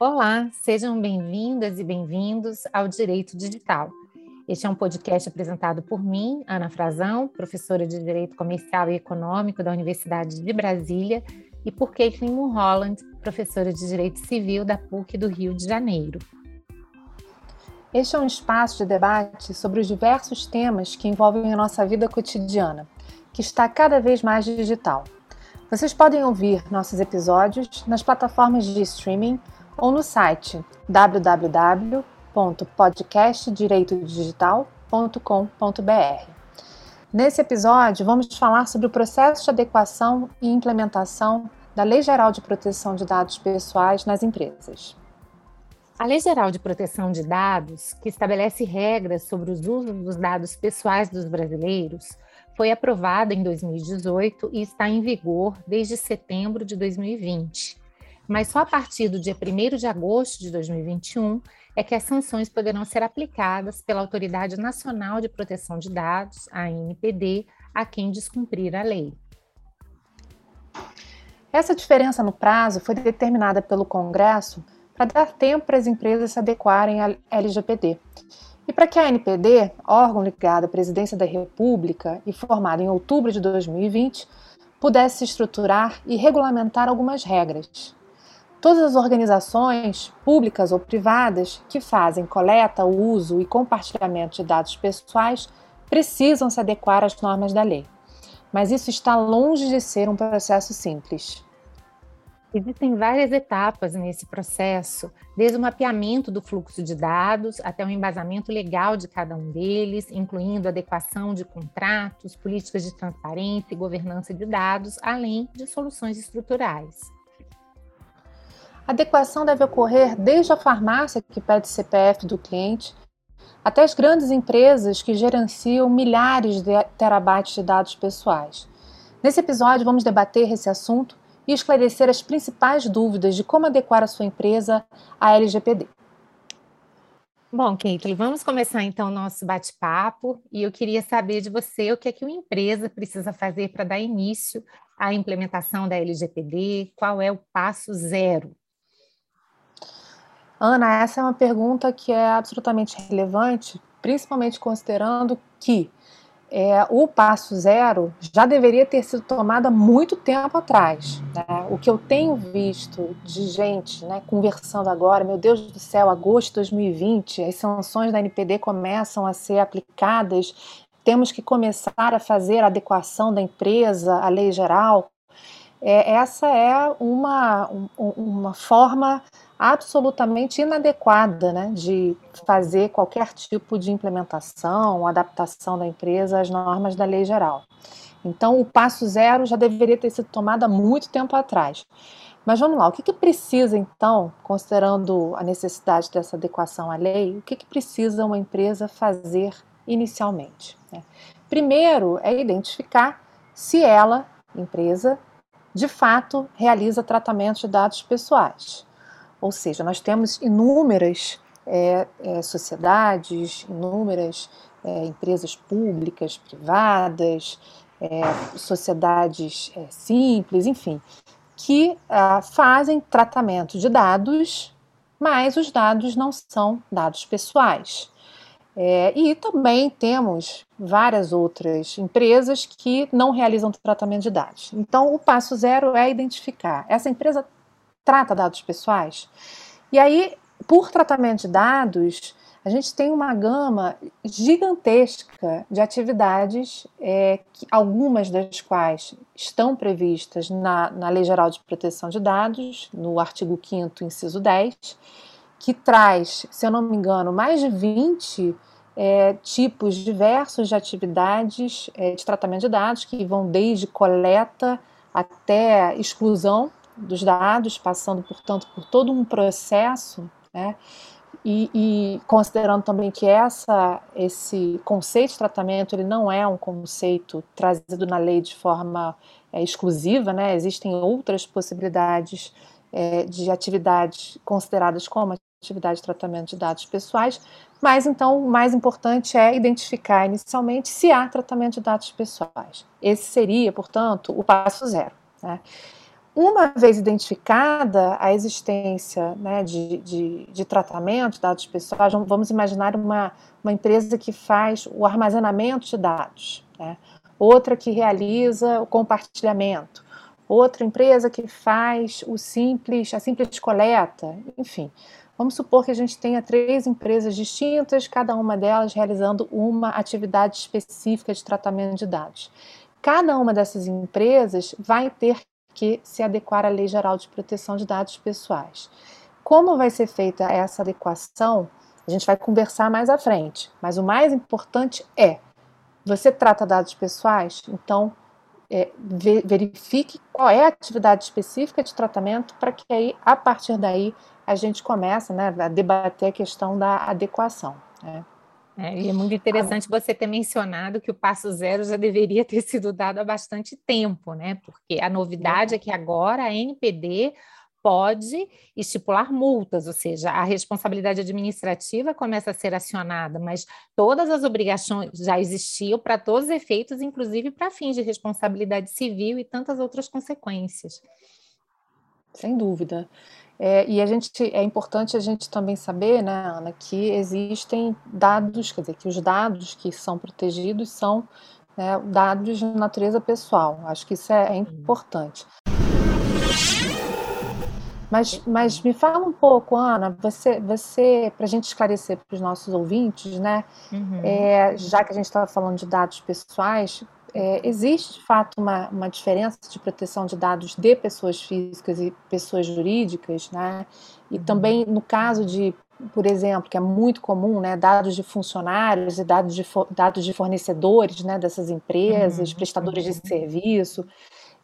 Olá, sejam bem-vindas e bem-vindos ao Direito Digital. Este é um podcast apresentado por mim, Ana Frazão, professora de Direito Comercial e Econômico da Universidade de Brasília, e por Caitlin Mulholland, professora de Direito Civil da PUC do Rio de Janeiro. Este é um espaço de debate sobre os diversos temas que envolvem a nossa vida cotidiana, que está cada vez mais digital. Vocês podem ouvir nossos episódios nas plataformas de streaming ou no site www.podcastdireitodigital.com.br. Nesse episódio, vamos falar sobre o processo de adequação e implementação da Lei Geral de Proteção de Dados Pessoais nas empresas. A Lei Geral de Proteção de Dados, que estabelece regras sobre os usos dos dados pessoais dos brasileiros, foi aprovada em 2018 e está em vigor desde setembro de 2020 mas só a partir do dia 1 de agosto de 2021 é que as sanções poderão ser aplicadas pela Autoridade Nacional de Proteção de Dados, a ANPD, a quem descumprir a lei. Essa diferença no prazo foi determinada pelo Congresso para dar tempo para as empresas se adequarem à LGPD. E para que a ANPD, órgão ligado à Presidência da República e formado em outubro de 2020, pudesse estruturar e regulamentar algumas regras. Todas as organizações, públicas ou privadas, que fazem coleta, uso e compartilhamento de dados pessoais precisam se adequar às normas da lei. Mas isso está longe de ser um processo simples. Existem várias etapas nesse processo, desde o mapeamento do fluxo de dados até o embasamento legal de cada um deles, incluindo adequação de contratos, políticas de transparência e governança de dados, além de soluções estruturais. A adequação deve ocorrer desde a farmácia que pede CPF do cliente até as grandes empresas que gerenciam milhares de terabytes de dados pessoais. Nesse episódio, vamos debater esse assunto e esclarecer as principais dúvidas de como adequar a sua empresa à LGPD. Bom, Caitlin, vamos começar então o nosso bate-papo e eu queria saber de você o que é que uma empresa precisa fazer para dar início à implementação da LGPD, qual é o passo zero Ana, essa é uma pergunta que é absolutamente relevante, principalmente considerando que é, o passo zero já deveria ter sido tomado há muito tempo atrás. Né? O que eu tenho visto de gente né, conversando agora, meu Deus do céu, agosto de 2020, as sanções da NPD começam a ser aplicadas, temos que começar a fazer a adequação da empresa à lei geral. É, essa é uma, uma forma absolutamente inadequada né, de fazer qualquer tipo de implementação, adaptação da empresa às normas da lei geral. Então, o passo zero já deveria ter sido tomado há muito tempo atrás. Mas vamos lá, o que, que precisa então, considerando a necessidade dessa adequação à lei, o que, que precisa uma empresa fazer inicialmente? Né? Primeiro é identificar se ela, empresa, de fato realiza tratamento de dados pessoais. Ou seja, nós temos inúmeras é, é, sociedades, inúmeras é, empresas públicas, privadas, é, sociedades é, simples, enfim, que ah, fazem tratamento de dados, mas os dados não são dados pessoais. É, e também temos várias outras empresas que não realizam tratamento de dados. Então, o passo zero é identificar. Essa empresa trata dados pessoais. E aí, por tratamento de dados, a gente tem uma gama gigantesca de atividades, é, que, algumas das quais estão previstas na, na Lei Geral de Proteção de Dados, no artigo 5, inciso 10, que traz, se eu não me engano, mais de 20 é, tipos diversos de atividades é, de tratamento de dados, que vão desde coleta até exclusão dos dados, passando, portanto, por todo um processo, né? E, e, considerando também que essa, esse conceito de tratamento ele não é um conceito trazido na lei de forma é, exclusiva, né? existem outras possibilidades é, de atividades consideradas como atividade de tratamento de dados pessoais, mas então o mais importante é identificar inicialmente se há tratamento de dados pessoais. Esse seria, portanto, o passo zero. Né? Uma vez identificada a existência né, de, de, de tratamento de dados pessoais, vamos imaginar uma, uma empresa que faz o armazenamento de dados, né? outra que realiza o compartilhamento, outra empresa que faz o simples, a simples coleta, enfim. Vamos supor que a gente tenha três empresas distintas, cada uma delas realizando uma atividade específica de tratamento de dados. Cada uma dessas empresas vai ter que se adequar à Lei Geral de Proteção de Dados Pessoais. Como vai ser feita essa adequação? A gente vai conversar mais à frente, mas o mais importante é: você trata dados pessoais, então é, verifique qual é a atividade específica de tratamento para que aí, a partir daí, a gente começa né, a debater a questão da adequação. Né? É, e é muito interessante você ter mencionado que o passo zero já deveria ter sido dado há bastante tempo, né? Porque a novidade é que agora a NPD pode estipular multas, ou seja, a responsabilidade administrativa começa a ser acionada, mas todas as obrigações já existiam para todos os efeitos, inclusive para fins de responsabilidade civil e tantas outras consequências. Sem dúvida. É, e a gente é importante a gente também saber, né, Ana, que existem dados, quer dizer, que os dados que são protegidos são né, dados de natureza pessoal. Acho que isso é, é importante. Mas, mas me fala um pouco, Ana, você, você para a gente esclarecer para os nossos ouvintes, né? Uhum. É, já que a gente estava falando de dados pessoais, é, existe de fato uma, uma diferença de proteção de dados de pessoas físicas e pessoas jurídicas, né? E uhum. também no caso de, por exemplo, que é muito comum, né, dados de funcionários e dados de, dados de fornecedores, né, dessas empresas, uhum. prestadores de uhum. serviço.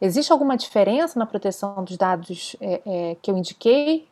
Existe alguma diferença na proteção dos dados é, é, que eu indiquei?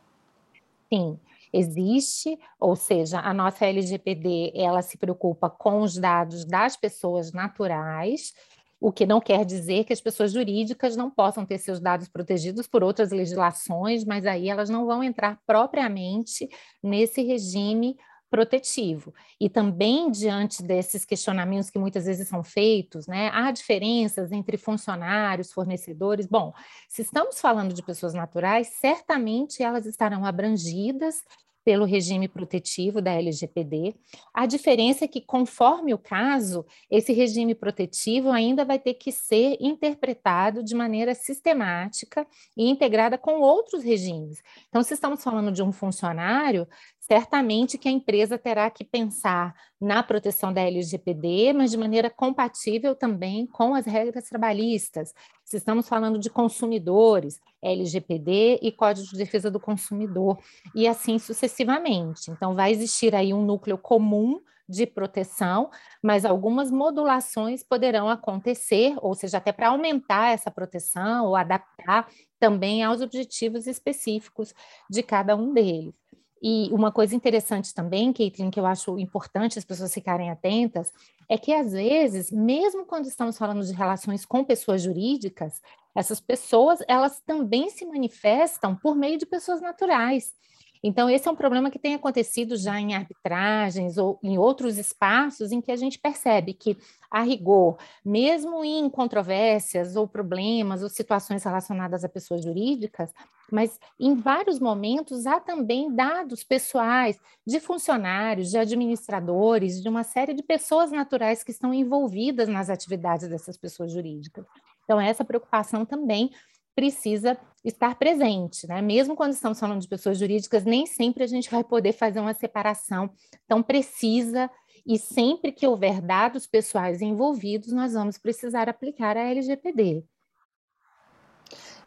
Sim existe, ou seja, a nossa LGPD ela se preocupa com os dados das pessoas naturais, o que não quer dizer que as pessoas jurídicas não possam ter seus dados protegidos por outras legislações, mas aí elas não vão entrar propriamente nesse regime protetivo. E também diante desses questionamentos que muitas vezes são feitos, né, há diferenças entre funcionários, fornecedores. Bom, se estamos falando de pessoas naturais, certamente elas estarão abrangidas pelo regime protetivo da LGPD. A diferença é que, conforme o caso, esse regime protetivo ainda vai ter que ser interpretado de maneira sistemática e integrada com outros regimes. Então, se estamos falando de um funcionário, certamente que a empresa terá que pensar na proteção da LGPD, mas de maneira compatível também com as regras trabalhistas. Se estamos falando de consumidores, LGPD e Código de Defesa do Consumidor, e assim sucessivamente. Então, vai existir aí um núcleo comum de proteção, mas algumas modulações poderão acontecer, ou seja, até para aumentar essa proteção ou adaptar também aos objetivos específicos de cada um deles. E uma coisa interessante também, Caitlin, que eu acho importante as pessoas ficarem atentas, é que às vezes, mesmo quando estamos falando de relações com pessoas jurídicas, essas pessoas, elas também se manifestam por meio de pessoas naturais. Então, esse é um problema que tem acontecido já em arbitragens ou em outros espaços em que a gente percebe que, a rigor, mesmo em controvérsias ou problemas ou situações relacionadas a pessoas jurídicas, mas em vários momentos há também dados pessoais de funcionários, de administradores, de uma série de pessoas naturais que estão envolvidas nas atividades dessas pessoas jurídicas. Então, essa preocupação também precisa estar presente, né? Mesmo quando estamos falando de pessoas jurídicas, nem sempre a gente vai poder fazer uma separação tão precisa e sempre que houver dados pessoais envolvidos, nós vamos precisar aplicar a LGPD.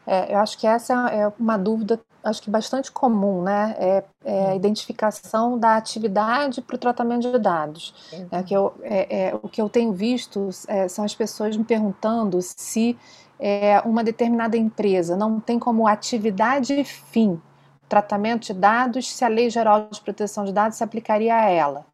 É, eu acho que essa é uma dúvida, acho que bastante comum, né? É, é a identificação da atividade para o tratamento de dados. É, que eu, é, é, o que eu tenho visto é, são as pessoas me perguntando se é, uma determinada empresa não tem como atividade fim tratamento de dados, se a Lei Geral de Proteção de Dados se aplicaria a ela.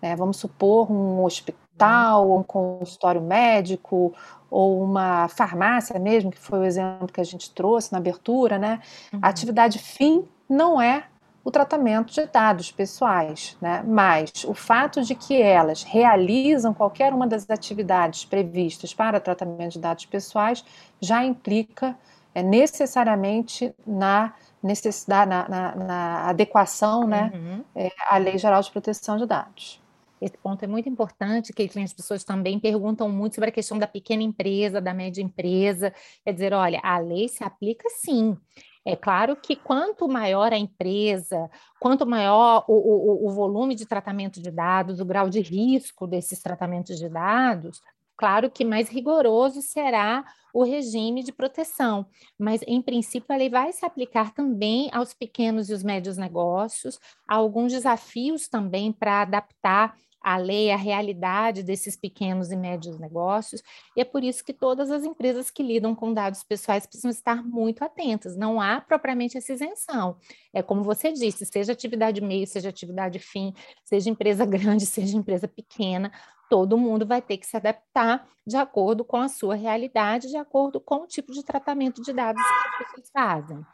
Né? Vamos supor um hospital, um consultório médico, ou uma farmácia mesmo, que foi o exemplo que a gente trouxe na abertura, né? Uhum. A atividade fim não é o tratamento de dados pessoais, né? mas o fato de que elas realizam qualquer uma das atividades previstas para tratamento de dados pessoais já implica é necessariamente na necessidade, na, na, na adequação né, uhum. é, à Lei Geral de Proteção de Dados. Esse ponto é muito importante, que as pessoas também perguntam muito sobre a questão da pequena empresa, da média empresa. Quer dizer, olha, a lei se aplica sim. É claro que quanto maior a empresa, quanto maior o, o, o volume de tratamento de dados, o grau de risco desses tratamentos de dados, claro que mais rigoroso será o regime de proteção, mas em princípio a lei vai se aplicar também aos pequenos e os médios negócios, há alguns desafios também para adaptar a lei, a realidade desses pequenos e médios negócios, e é por isso que todas as empresas que lidam com dados pessoais precisam estar muito atentas. Não há propriamente essa isenção. É como você disse, seja atividade meio, seja atividade fim, seja empresa grande, seja empresa pequena, todo mundo vai ter que se adaptar de acordo com a sua realidade, de acordo com o tipo de tratamento de dados que as pessoas fazem.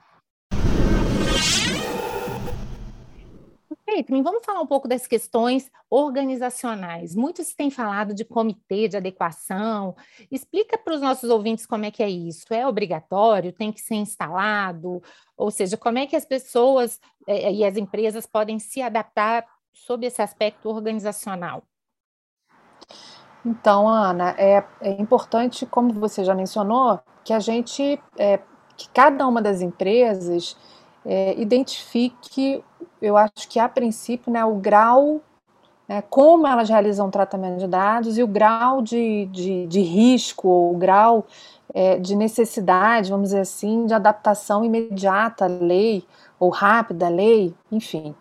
Perfeito, vamos falar um pouco das questões organizacionais. Muitos têm falado de comitê de adequação. Explica para os nossos ouvintes como é que é isso. É obrigatório? Tem que ser instalado? Ou seja, como é que as pessoas eh, e as empresas podem se adaptar sob esse aspecto organizacional? Então, Ana, é, é importante, como você já mencionou, que a gente, é, que cada uma das empresas é, identifique eu acho que a princípio, né, o grau, né, como elas realizam tratamento de dados e o grau de, de, de risco, o grau é, de necessidade, vamos dizer assim, de adaptação imediata à lei ou rápida à lei, enfim.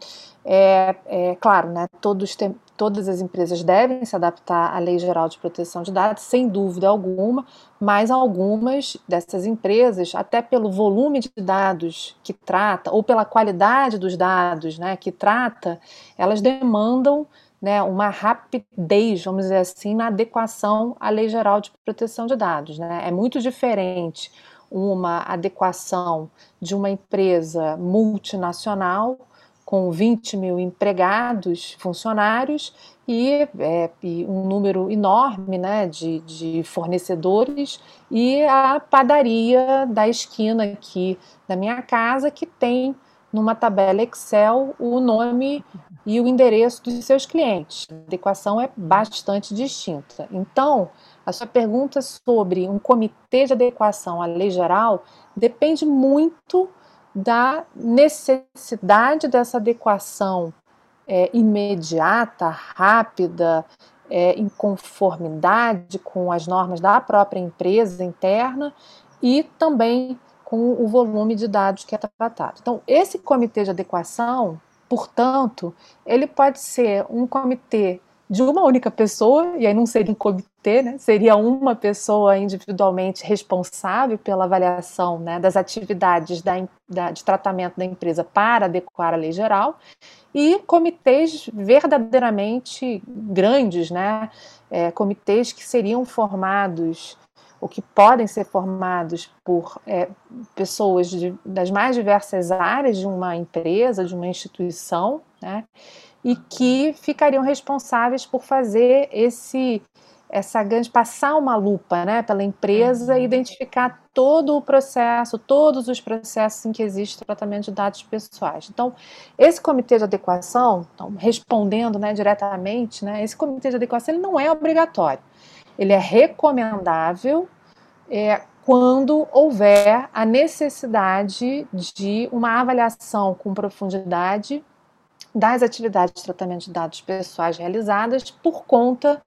É, é claro, né, todos tem, todas as empresas devem se adaptar à Lei Geral de Proteção de Dados, sem dúvida alguma, mas algumas dessas empresas, até pelo volume de dados que trata, ou pela qualidade dos dados né, que trata, elas demandam né, uma rapidez, vamos dizer assim, na adequação à Lei Geral de Proteção de Dados. Né? É muito diferente uma adequação de uma empresa multinacional com 20 mil empregados, funcionários e, é, e, um número enorme né, de, de fornecedores, e a padaria da esquina aqui da minha casa, que tem numa tabela Excel o nome e o endereço dos seus clientes. A adequação é bastante distinta. Então, a sua pergunta sobre um comitê de adequação à lei geral depende muito da necessidade dessa adequação é, imediata, rápida, é, em conformidade com as normas da própria empresa interna e também com o volume de dados que é tratado. Então, esse comitê de adequação, portanto, ele pode ser um comitê de uma única pessoa, e aí não seria um comitê, né? seria uma pessoa individualmente responsável pela avaliação né, das atividades da, da, de tratamento da empresa para adequar a lei geral, e comitês verdadeiramente grandes, né? É, comitês que seriam formados ou que podem ser formados por é, pessoas de, das mais diversas áreas de uma empresa, de uma instituição, né? E que ficariam responsáveis por fazer esse essa grande passar uma lupa, né, pela empresa e uhum. identificar todo o processo, todos os processos em que existe tratamento de dados pessoais. Então, esse comitê de adequação, então, respondendo, né, diretamente, né, esse comitê de adequação ele não é obrigatório. Ele é recomendável é, quando houver a necessidade de uma avaliação com profundidade das atividades de tratamento de dados pessoais realizadas por conta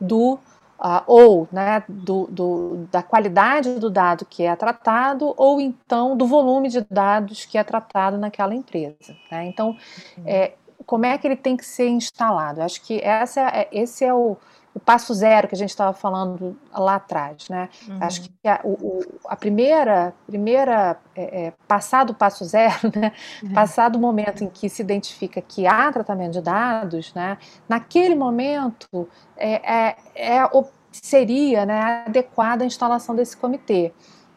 do Uh, ou né, do, do, da qualidade do dado que é tratado, ou então do volume de dados que é tratado naquela empresa. Né? Então, uhum. é, como é que ele tem que ser instalado? Acho que essa é, esse é o, o passo zero que a gente estava falando lá atrás, né? Uhum. Acho que a, o, a primeira, primeira é, é, passado o passo zero, né? Uhum. Passado o momento em que se identifica que há tratamento de dados, né? Naquele momento é, é, é seria né, adequada a instalação desse comitê.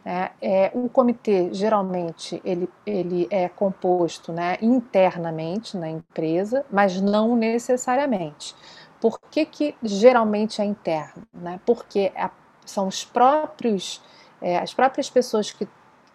É, é, um comitê geralmente ele, ele é composto né, internamente na empresa, mas não necessariamente. Por que, que geralmente é interno? Né? Porque a, são os próprios, é, as próprias pessoas que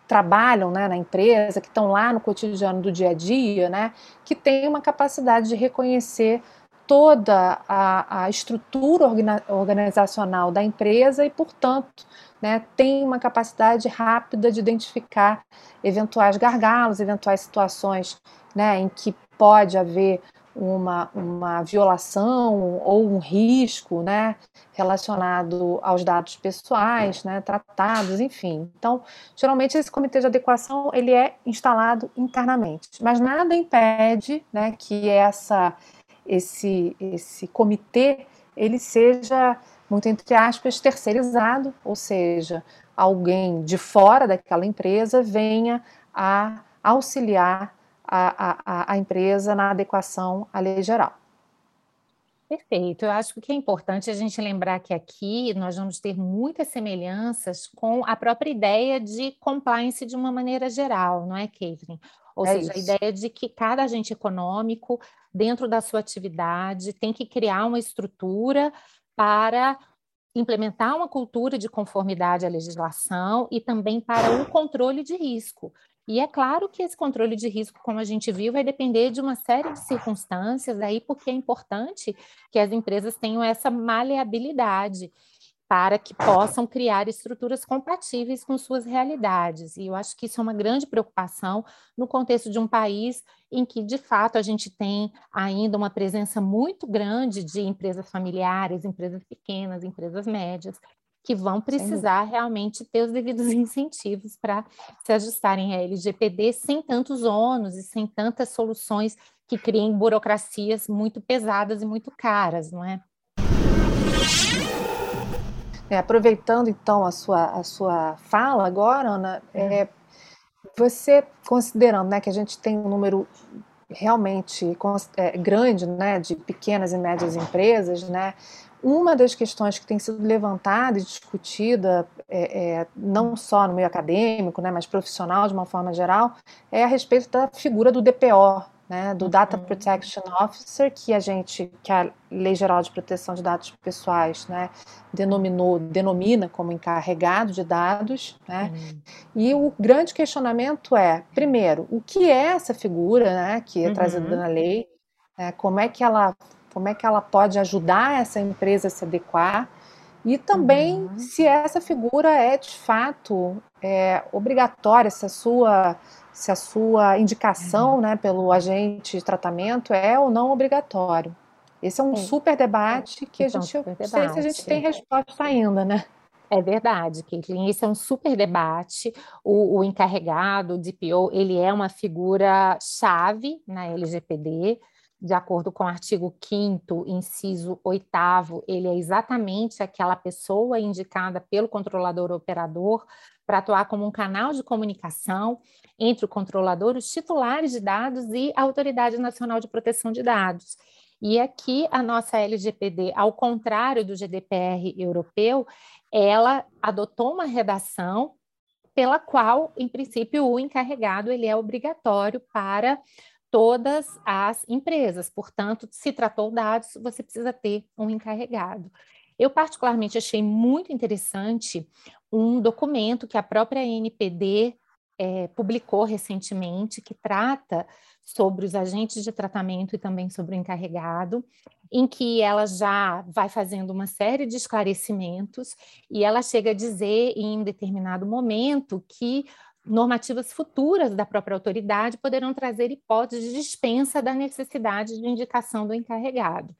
trabalham né, na empresa, que estão lá no cotidiano do dia a dia, né, que têm uma capacidade de reconhecer toda a, a estrutura organizacional da empresa e, portanto, né, tem uma capacidade rápida de identificar eventuais gargalos, eventuais situações né, em que pode haver uma, uma violação ou um risco né, relacionado aos dados pessoais, né, tratados, enfim. Então, geralmente esse comitê de adequação ele é instalado internamente, mas nada impede né, que essa esse, esse comitê ele seja, muito entre aspas, terceirizado, ou seja, alguém de fora daquela empresa venha a auxiliar a, a, a empresa na adequação à lei geral. Perfeito. Eu acho que é importante a gente lembrar que aqui nós vamos ter muitas semelhanças com a própria ideia de compliance de uma maneira geral, não é, Caitlin? Ou é seja, isso. a ideia de que cada agente econômico, dentro da sua atividade, tem que criar uma estrutura para implementar uma cultura de conformidade à legislação e também para o controle de risco. E é claro que esse controle de risco, como a gente viu, vai depender de uma série de circunstâncias, aí porque é importante que as empresas tenham essa maleabilidade para que possam criar estruturas compatíveis com suas realidades. E eu acho que isso é uma grande preocupação no contexto de um país em que, de fato, a gente tem ainda uma presença muito grande de empresas familiares, empresas pequenas, empresas médias, que vão precisar realmente ter os devidos incentivos para se ajustarem à LGPD sem tantos ônus e sem tantas soluções que criem burocracias muito pesadas e muito caras, não é? é aproveitando então a sua, a sua fala agora, Ana, é, você considerando né, que a gente tem um número realmente é, grande né, de pequenas e médias empresas, né, uma das questões que tem sido levantada e discutida, é, é, não só no meio acadêmico, né, mas profissional de uma forma geral, é a respeito da figura do DPO, né, do Data uhum. Protection Officer, que a gente, que a Lei Geral de Proteção de Dados Pessoais, né, denominou, denomina como encarregado de dados, né, uhum. e o grande questionamento é, primeiro, o que é essa figura, né, que é uhum. trazida na lei, né, como é que ela como é que ela pode ajudar essa empresa a se adequar e também uhum. se essa figura é de fato é, obrigatória, se a sua, se a sua indicação uhum. né, pelo agente de tratamento é ou não obrigatório. Esse é um Sim. super debate que então, a gente não sei se a gente tem resposta ainda, né? É verdade, Caitlin. Isso é um super debate. O, o encarregado, o DPO, ele é uma figura chave na LGPD de acordo com o artigo 5 inciso 8 ele é exatamente aquela pessoa indicada pelo controlador operador para atuar como um canal de comunicação entre o controlador, os titulares de dados e a Autoridade Nacional de Proteção de Dados. E aqui a nossa LGPD, ao contrário do GDPR europeu, ela adotou uma redação pela qual, em princípio, o encarregado ele é obrigatório para todas as empresas. Portanto, se tratou dados, você precisa ter um encarregado. Eu, particularmente, achei muito interessante um documento que a própria NPD é, publicou recentemente, que trata sobre os agentes de tratamento e também sobre o encarregado, em que ela já vai fazendo uma série de esclarecimentos e ela chega a dizer em determinado momento que normativas futuras da própria autoridade poderão trazer hipóteses de dispensa da necessidade de indicação do encarregado,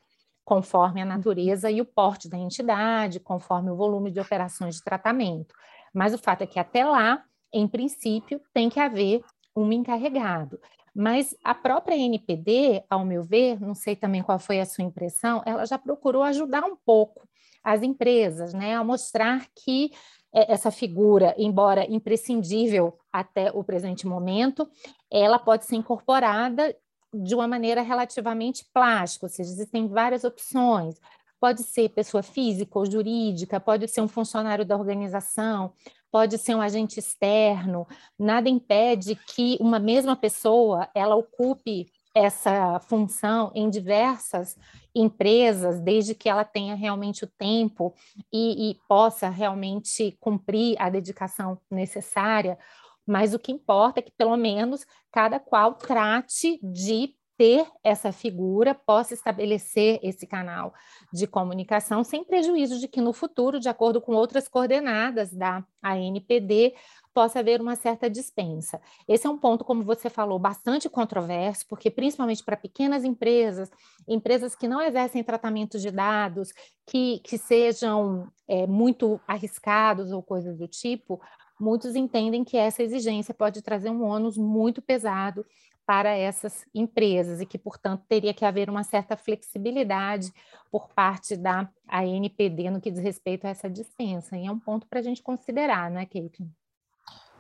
conforme a natureza e o porte da entidade, conforme o volume de operações de tratamento. Mas o fato é que até lá, em princípio, tem que haver um encarregado. Mas a própria NPD, ao meu ver, não sei também qual foi a sua impressão, ela já procurou ajudar um pouco as empresas, né, a mostrar que essa figura, embora imprescindível até o presente momento, ela pode ser incorporada de uma maneira relativamente plástica, ou seja, existem várias opções. Pode ser pessoa física ou jurídica, pode ser um funcionário da organização, pode ser um agente externo. Nada impede que uma mesma pessoa ela ocupe essa função em diversas empresas, desde que ela tenha realmente o tempo e, e possa realmente cumprir a dedicação necessária, Mas o que importa é que, pelo menos, cada qual trate de ter essa figura, possa estabelecer esse canal de comunicação, sem prejuízo de que no futuro, de acordo com outras coordenadas da ANPD, possa haver uma certa dispensa. Esse é um ponto, como você falou, bastante controverso, porque principalmente para pequenas empresas, empresas que não exercem tratamento de dados, que, que sejam é, muito arriscados ou coisas do tipo, muitos entendem que essa exigência pode trazer um ônus muito pesado para essas empresas e que, portanto, teria que haver uma certa flexibilidade por parte da ANPD no que diz respeito a essa dispensa. E é um ponto para a gente considerar, né, Kate?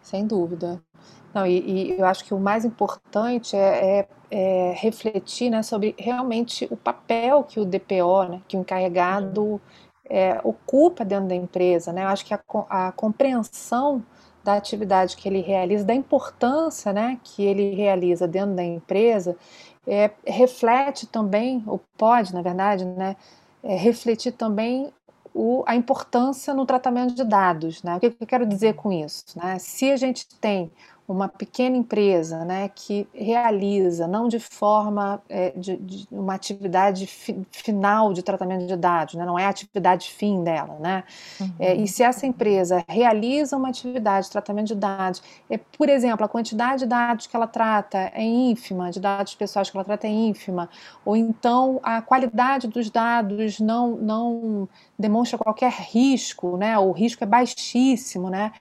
Sem dúvida. Não, e, e, eu acho que o mais importante é, é, é, refletir né, sobre realmente o papel que o DPO, né, que o encarregado é, ocupa dentro da empresa. Né? Eu acho que a, a compreensão da atividade que ele realiza, da importância né, que ele realiza dentro da empresa, é, reflete também, ou pode, na verdade, né, é, refletir também o, a importância no tratamento de dados. Né? O que, que eu quero dizer com isso? Né? Se a gente tem uma pequena empresa né, que realiza, não de forma é, de, de, uma atividade fi, final de tratamento de dados, né, não é a atividade fim dela, né? Uhum. É, e se essa empresa realiza uma atividade de tratamento de dados, é, por exemplo, a quantidade de dados que ela trata é ínfima, de dados pessoais que ela trata é ínfima, ou então a qualidade dos dados não, não demonstra qualquer risco, né? O risco é baixíssimo, né?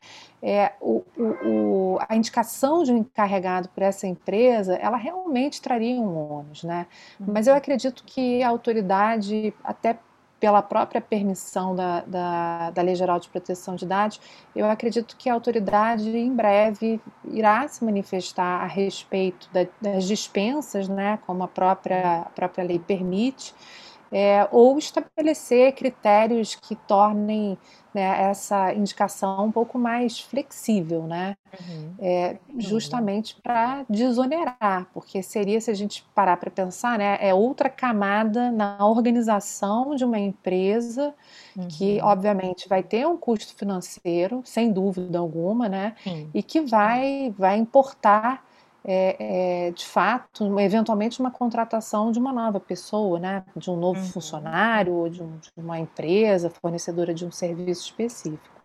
É, o, o, a indicação de um encarregado por essa empresa, ela realmente traria um ônus, né? Mas eu uhum. acredito que a autoridade, até pela própria permissão da, da, da Lei Geral de Proteção de Dados, eu acredito que a autoridade em breve irá se manifestar a respeito da, das dispensas, né, como a própria, a própria lei permite, é, ou estabelecer critérios que tornem né, essa indicação um pouco mais flexível, né? Uhum. É, justamente para desonerar, porque seria, se a gente parar para pensar, né, é outra camada na organização de uma empresa uhum. que, obviamente, vai ter um custo financeiro, sem dúvida alguma, né? Uhum. E que vai, vai importar é, é, de fato, eventualmente uma contratação de uma nova pessoa, né? de um novo uhum. funcionário, ou de, um, de, uma empresa fornecedora de um serviço específico.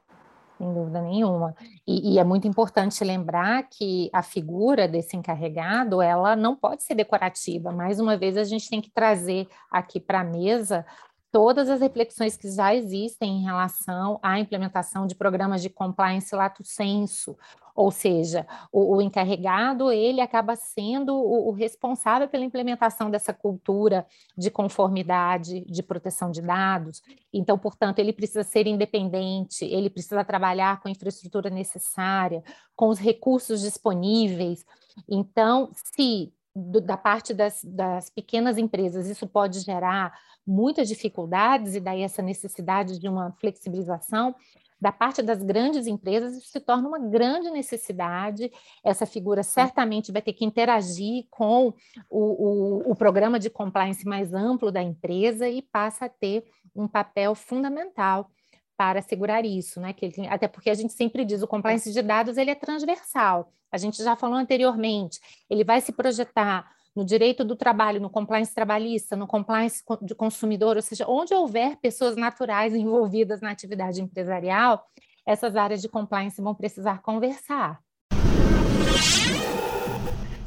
Sem dúvida nenhuma. E, e, é muito importante lembrar que a figura desse encarregado, ela não pode ser decorativa. Mais uma vez, a gente tem que trazer aqui para a mesa todas as reflexões que já existem em relação à implementação de programas de compliance lato senso, ou seja, o, o encarregado ele acaba sendo o, o, responsável pela implementação dessa cultura de conformidade, de proteção de dados. Então, portanto, ele precisa ser independente, ele precisa trabalhar com a infraestrutura necessária, com os recursos disponíveis. Então, se do, da parte das, das pequenas empresas isso pode gerar muitas dificuldades e daí essa necessidade de uma flexibilização, da parte das grandes empresas, isso se torna uma grande necessidade. Essa figura certamente vai ter que interagir com o, o, o, programa de compliance mais amplo da empresa e passa a ter um papel fundamental para assegurar isso, né? Que ele, até porque a gente sempre diz o compliance de dados ele é transversal. A gente já falou anteriormente, ele vai se projetar no direito do trabalho, no compliance trabalhista, no compliance de consumidor, ou seja, onde houver pessoas naturais envolvidas na atividade empresarial, essas áreas de compliance vão precisar conversar.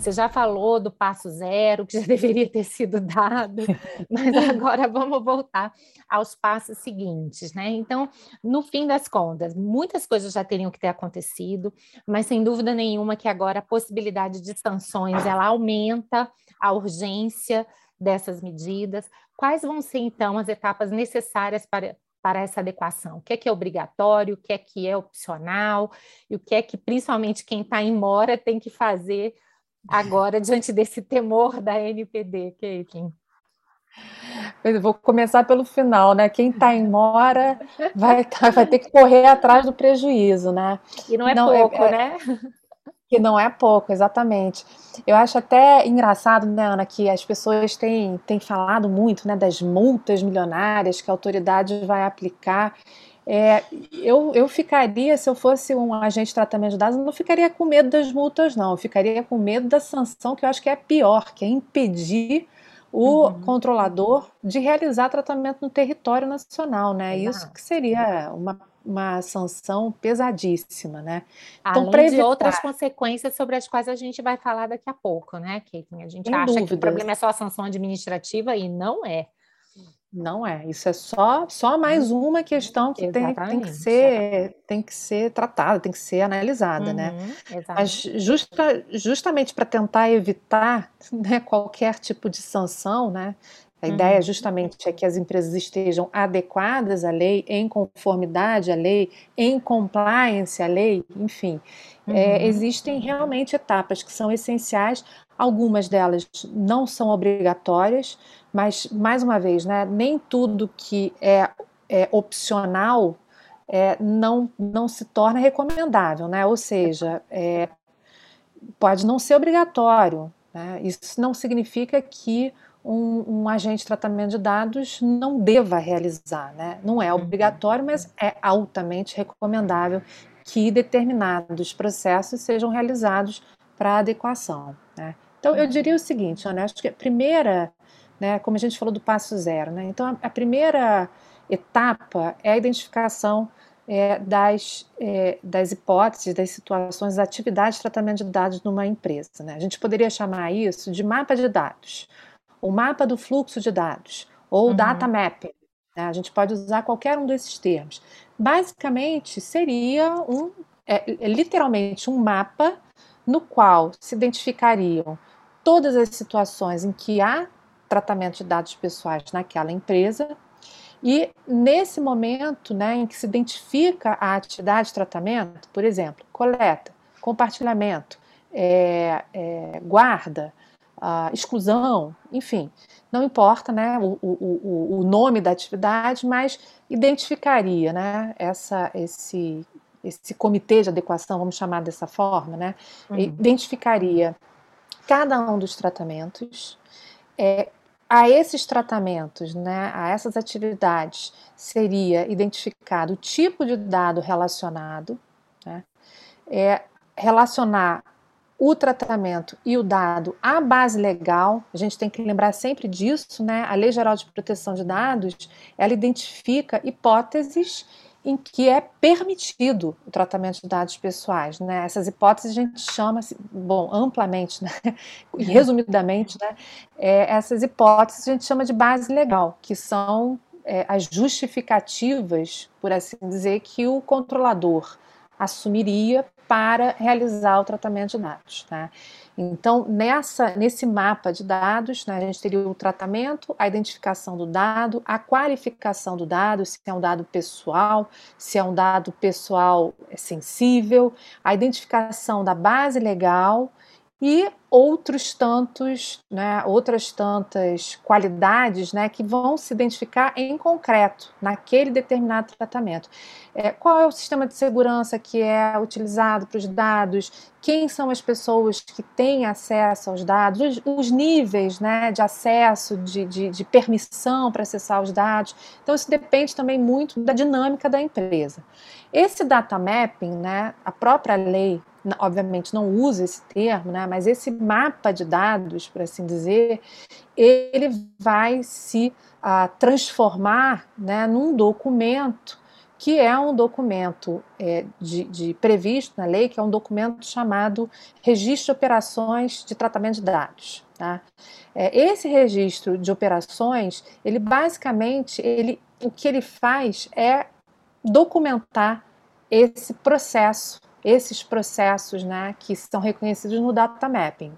Você já falou do passo zero, que já deveria ter sido dado, mas agora vamos voltar aos passos seguintes, né? Então, no fim das contas, muitas coisas já teriam que ter acontecido, mas sem dúvida nenhuma que agora a possibilidade de sanções ela aumenta a urgência dessas medidas. Quais vão ser então as etapas necessárias para para essa adequação? O que é que é obrigatório, o que é que é opcional, e o que é que principalmente quem está em mora tem que fazer agora diante desse temor da NPD, Caitlin? Eu vou começar pelo final, né? Quem está em mora vai, tá, vai ter que correr atrás do prejuízo, né? E não é não, é, pouco, é, né? Que não é pouco, exatamente. Eu acho até engraçado, né, Ana, que as pessoas têm, têm falado muito né, das multas milionárias que a autoridade vai aplicar É, eu, eu ficaria, se eu fosse um agente de tratamento de dados, não ficaria com medo das multas, não. Eu ficaria com medo da sanção, que eu acho que é pior, que é impedir o uhum. controlador de realizar tratamento no território nacional, né? Isso que seria uma, uma sanção pesadíssima, né? Então, Além de outras consequências sobre as quais a gente vai falar daqui a pouco, né, Caitlin? A gente Sem acha dúvidas. que o problema é só a sanção administrativa e não é. Não é, isso é só, só mais uhum. uma questão que tem, tem, que ser, tem que ser tratada, tem que ser analisada, né? uhum, né? Mas justa, justamente para tentar evitar né, qualquer tipo de sanção, né? A uhum. ideia justamente é que as empresas estejam adequadas à lei, em conformidade à lei, em compliance à lei, enfim. É, uhum. É, existem realmente etapas que são essenciais, algumas delas não são obrigatórias, mas, mais uma vez, né, nem tudo que é, é opcional é, não, não se torna recomendável, né? ou seja, é, pode não ser obrigatório. Né? Isso não significa que um, um, agente de tratamento de dados não deva realizar. Né? Não é obrigatório, mas é altamente recomendável que determinados processos sejam realizados para adequação. Né? Então, eu diria o seguinte, né? acho que a primeira né? Como a gente falou do passo zero, né? Então a, primeira etapa é a identificação é, das, é, das hipóteses, das situações, das atividades de tratamento de dados numa empresa. Né? A gente poderia chamar isso de mapa de dados, o mapa do fluxo de dados, ou uhum. data mapping. Né? A gente pode usar qualquer um desses termos. Basicamente, seria um, é, é literalmente um mapa no qual se identificariam todas as situações em que há tratamento de dados pessoais naquela empresa. E nesse momento né, em que se identifica a atividade de tratamento, por exemplo, coleta, compartilhamento, é, é, guarda, exclusão, enfim, não importa né, o, o, o, nome da atividade, mas identificaria né, essa, esse, esse comitê de adequação, vamos chamar dessa forma, né, uhum. identificaria cada um dos tratamentos, é, a esses tratamentos, né, a essas atividades, seria identificado o tipo de dado relacionado, né, é, relacionar o tratamento e o dado à base legal, a gente tem que lembrar sempre disso, né? A Lei Geral de Proteção de Dados, ela identifica hipóteses em que é permitido o tratamento de dados pessoais. Né? Essas hipóteses a gente chama, bom, amplamente, né? e uhum. resumidamente, né? É, essas hipóteses a gente chama de base legal, que são é, as justificativas, por assim dizer, que o controlador assumiria para realizar o tratamento de dados. Tá? Então, nessa, nesse mapa de dados, né, a gente teria o tratamento, a identificação do dado, a qualificação do dado, se é um dado pessoal, se é um dado pessoal sensível, a identificação da base legal e outros tantos, né, outras tantas qualidades né, que vão se identificar em concreto naquele determinado tratamento. É, qual é o sistema de segurança que é utilizado para os dados? Quem são as pessoas que têm acesso aos dados? Os, os níveis né, de acesso, de, de, de permissão para acessar os dados. Então, isso depende também muito da dinâmica da empresa. Esse data mapping, né, a própria lei obviamente não usa esse termo, né, mas esse mapa de dados, por assim dizer, ele vai se uh, transformar né, num documento que é um documento é, de, de, previsto na lei, que é um documento chamado Registro de Operações de Tratamento de Dados. Tá? É, esse registro de operações, ele basicamente, ele, o que ele faz é documentar esse processo esses processos né, que são reconhecidos no data mapping.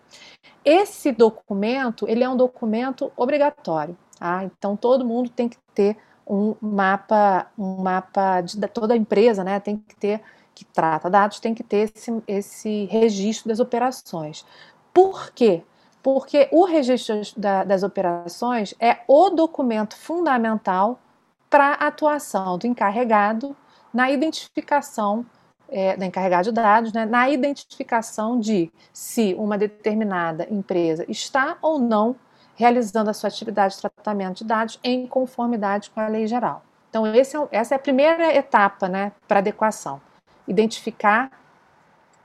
Esse documento ele é um documento obrigatório, tá? então todo mundo tem que ter um mapa, um mapa de toda a empresa, né, tem que ter que trata dados tem que ter esse, esse registro das operações. Por quê? Porque o registro da, das operações é o documento fundamental para a atuação do encarregado na identificação é, da encarregada de dados, né, na identificação de se uma determinada empresa está ou não realizando a sua atividade de tratamento de dados em conformidade com a lei geral. Então, é, essa é a primeira etapa né, para adequação. Identificar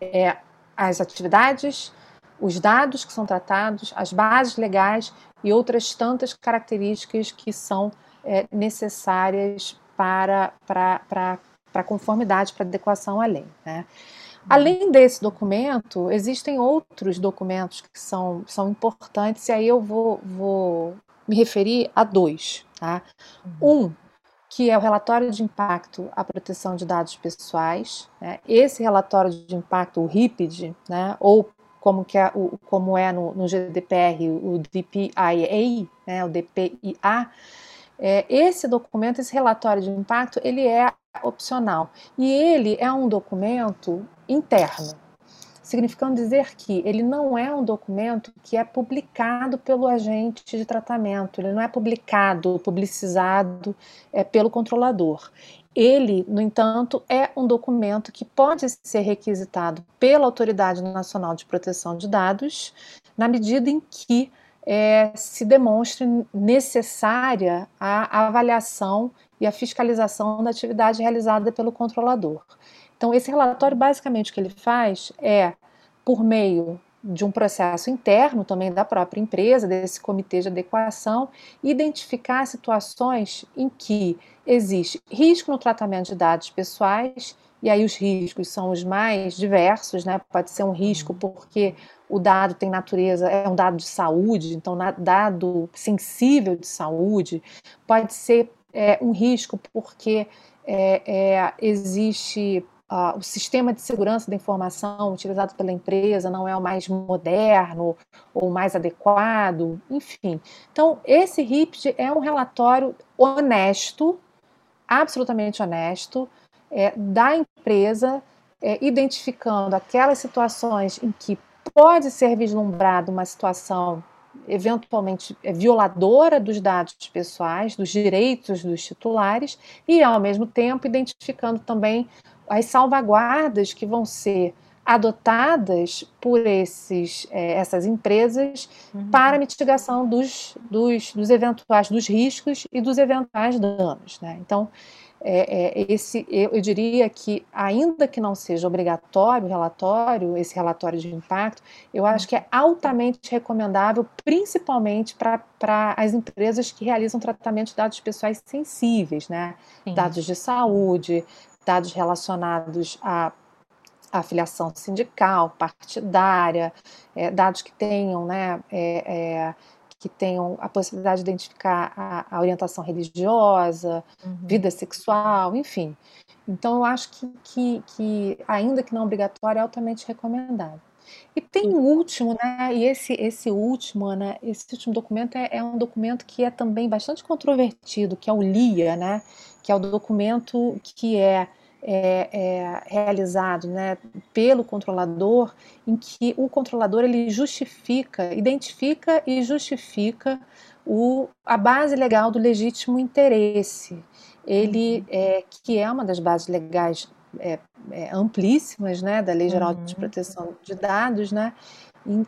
é, as atividades, os dados que são tratados, as bases legais e outras tantas características que são é, necessárias para, para, para, para conformidade, para adequação à lei. Né? Além desse documento, existem outros documentos que são, são importantes, e aí eu vou, vou me referir a dois. Tá? Uhum. Um, que é o relatório de impacto à proteção de dados pessoais. Né? Esse relatório de impacto, o RIPID, né? ou como, que é, o, como é no, no GDPR, o DPIA, né? o DPIA, é, esse documento, esse relatório de impacto, ele é opcional e ele é um documento interno, significando dizer que ele não é um documento que é publicado pelo agente de tratamento, ele não é publicado, publicizado é, pelo controlador. Ele, no entanto, é um documento que pode ser requisitado pela Autoridade Nacional de Proteção de Dados, na medida em que é, se demonstre necessária a avaliação e a fiscalização da atividade realizada pelo controlador. Então, esse relatório, basicamente, o que ele faz é, por meio de um processo interno também da própria empresa, desse comitê de adequação, identificar situações em que existe risco no tratamento de dados pessoais, e aí os riscos são os mais diversos, né? Pode ser um risco uhum. porque o dado tem natureza, é um dado de saúde, então dado sensível de saúde, pode ser é, um risco porque é, é, existe uh, o sistema de segurança da informação utilizado pela empresa não é o mais moderno ou mais adequado, enfim. Então, esse RIPT é um relatório honesto, absolutamente honesto, é, da empresa, é, identificando aquelas situações em que pode ser vislumbrada uma situação eventualmente é, violadora dos dados pessoais, dos direitos dos titulares, e ao mesmo tempo identificando também as salvaguardas que vão ser adotadas por esses, é, essas empresas uhum. para mitigação dos, dos, dos eventuais dos riscos e dos eventuais danos. Né? Então, é, é, esse, eu, eu, diria que, ainda que não seja obrigatório o relatório, esse relatório de impacto, eu acho que é altamente recomendável, principalmente para as empresas que realizam tratamento de dados pessoais sensíveis, né? dados de saúde, dados relacionados à afiliação sindical, partidária, é, dados que tenham né, é, é que tenham a possibilidade de identificar a, a orientação religiosa, uhum. vida sexual, enfim. Então, eu acho que, que, que, ainda que não obrigatório, é altamente recomendável. E tem um último, né? E esse, esse último, né? Esse último documento é, é, um documento que é também bastante controvertido, que é o LIA, né? Que é o documento que é é, é, realizado né, pelo controlador, em que o controlador ele justifica, identifica e justifica o, a base legal do legítimo interesse. Ele, uhum. é, que é uma das bases legais é, é, amplíssimas né, da Lei Geral uhum. de Proteção de Dados, né,